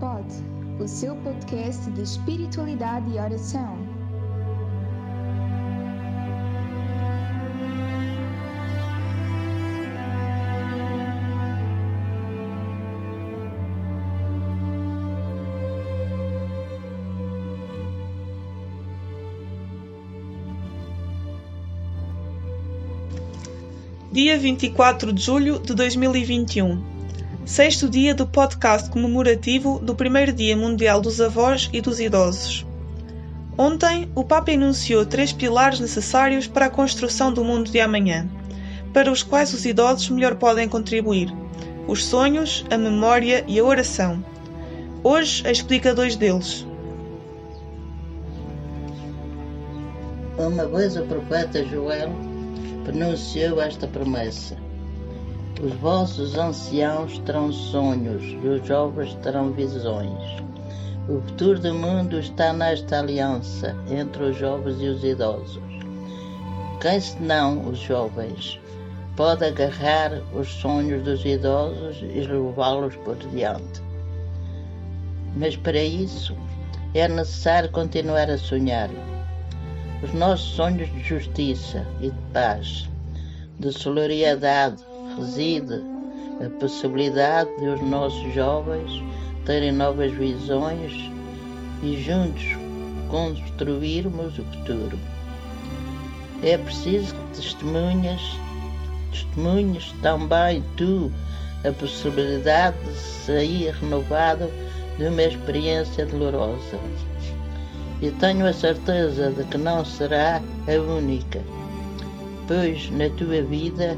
Pod, o seu podcast de espiritualidade e oração. Dia 24 de julho de 2021. Sexto dia do podcast comemorativo do primeiro Dia Mundial dos Avós e dos Idosos. Ontem, o Papa enunciou três pilares necessários para a construção do mundo de amanhã, para os quais os idosos melhor podem contribuir: os sonhos, a memória e a oração. Hoje explica dois deles. Uma vez o profeta Joel pronunciou esta promessa: Os vossos anciãos terão sonhos, e os jovens terão visões. O futuro do mundo está nesta aliança entre os jovens e os idosos. Quem senão os jovens pode agarrar os sonhos dos idosos e levá-los por diante? Mas para isso é necessário continuar a sonhar os nossos sonhos de justiça e de paz, de solidariedade, reside a possibilidade de os nossos jovens terem novas visões e juntos construirmos o futuro. É preciso que testemunhas, testemunhas também tu a possibilidade de sair renovado de uma experiência dolorosa e tenho a certeza de que não será a única, pois na tua vida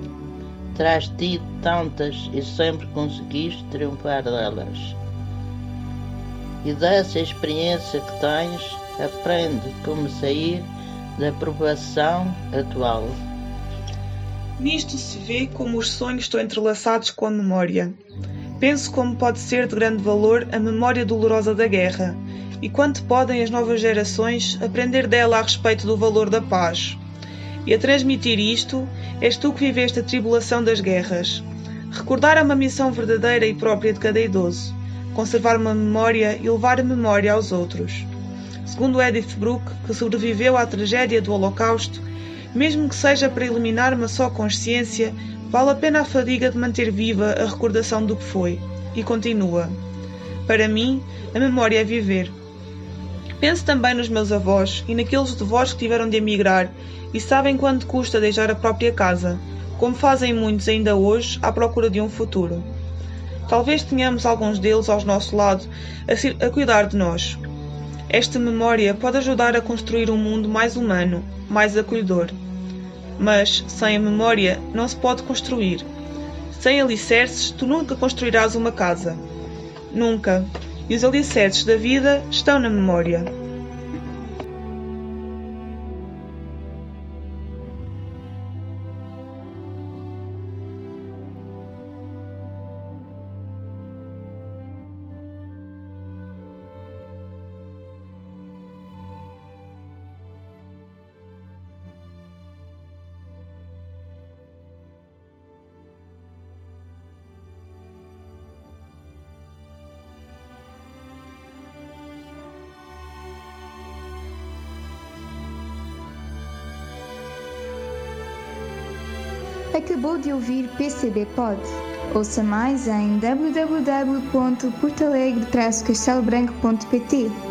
terás tido tantas e sempre conseguiste triunfar delas. E dessa experiência que tens, aprende como sair da provação atual. Nisto se vê como os sonhos estão entrelaçados com a memória. Penso como pode ser de grande valor a memória dolorosa da guerra, e quanto podem as novas gerações aprender dela a respeito do valor da paz. E a transmitir isto, és tu que viveste a tribulação das guerras. Recordar é uma missão verdadeira e própria de cada idoso. Conservar uma memória e levar a memória aos outros. Segundo Edith Bruck, que sobreviveu à tragédia do Holocausto, mesmo que seja para eliminar uma só consciência, vale a pena a fadiga de manter viva a recordação do que foi. E continua: Para mim, a memória é viver. Penso também nos meus avós e naqueles de vós que tiveram de emigrar e sabem quanto custa deixar a própria casa, como fazem muitos ainda hoje à procura de um futuro. Talvez tenhamos alguns deles ao nosso lado a, a cuidar de nós. Esta memória pode ajudar a construir um mundo mais humano, mais acolhedor. Mas, sem a memória, não se pode construir. Sem alicerces, tu nunca construirás uma casa. Nunca e os alicerces da vida estão na memória. Acabou de ouvir PCB Pod. Ouça mais em www.portalegre-castelobranco.pt